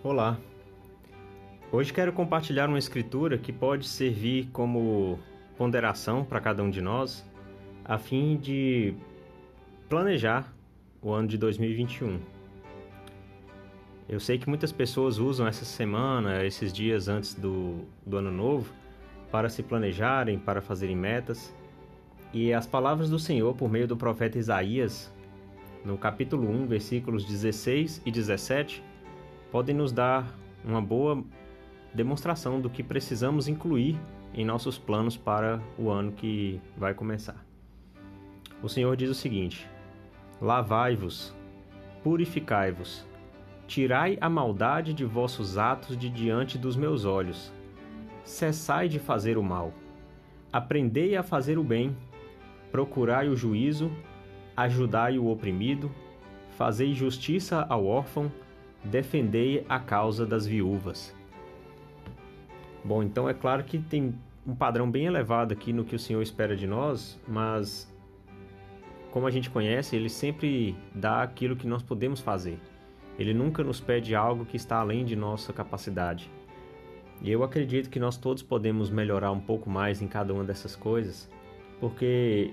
Olá! Hoje quero compartilhar uma escritura que pode servir como ponderação para cada um de nós, a fim de planejar o ano de 2021. Eu sei que muitas pessoas usam essa semana, esses dias antes do, do ano novo, para se planejarem, para fazerem metas. E as palavras do Senhor, por meio do profeta Isaías, no capítulo 1, versículos 16 e 17, podem nos dar uma boa demonstração do que precisamos incluir em nossos planos para o ano que vai começar. O Senhor diz o seguinte: Lavai-vos, purificai-vos, tirai a maldade de vossos atos de diante dos meus olhos. Cessai de fazer o mal. Aprendei a fazer o bem. Procurai o juízo, ajudai o oprimido, fazei justiça ao órfão defendei a causa das viúvas. Bom, então é claro que tem um padrão bem elevado aqui no que o Senhor espera de nós, mas como a gente conhece, ele sempre dá aquilo que nós podemos fazer. Ele nunca nos pede algo que está além de nossa capacidade. E eu acredito que nós todos podemos melhorar um pouco mais em cada uma dessas coisas, porque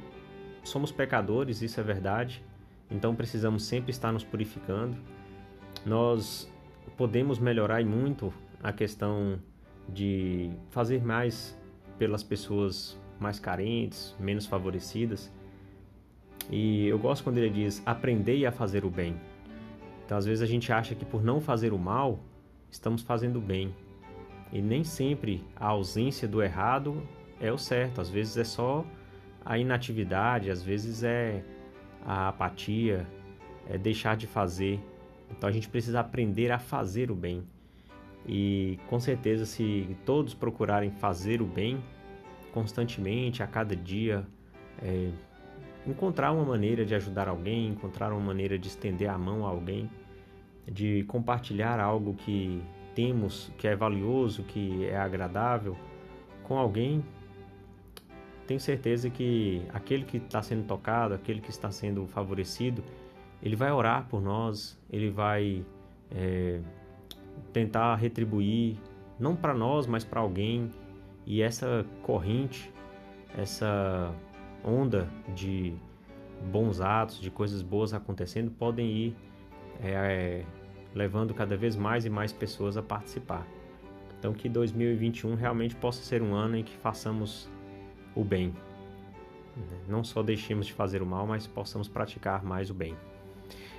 somos pecadores, isso é verdade, então precisamos sempre estar nos purificando nós podemos melhorar muito a questão de fazer mais pelas pessoas mais carentes, menos favorecidas. E eu gosto quando ele diz: aprendei a fazer o bem. Então, às vezes, a gente acha que por não fazer o mal, estamos fazendo o bem. E nem sempre a ausência do errado é o certo. Às vezes é só a inatividade, às vezes é a apatia, é deixar de fazer. Então a gente precisa aprender a fazer o bem. E com certeza, se todos procurarem fazer o bem constantemente, a cada dia, é, encontrar uma maneira de ajudar alguém, encontrar uma maneira de estender a mão a alguém, de compartilhar algo que temos, que é valioso, que é agradável com alguém, tenho certeza que aquele que está sendo tocado, aquele que está sendo favorecido, ele vai orar por nós, ele vai é, tentar retribuir, não para nós, mas para alguém. E essa corrente, essa onda de bons atos, de coisas boas acontecendo, podem ir é, é, levando cada vez mais e mais pessoas a participar. Então, que 2021 realmente possa ser um ano em que façamos o bem. Não só deixemos de fazer o mal, mas possamos praticar mais o bem.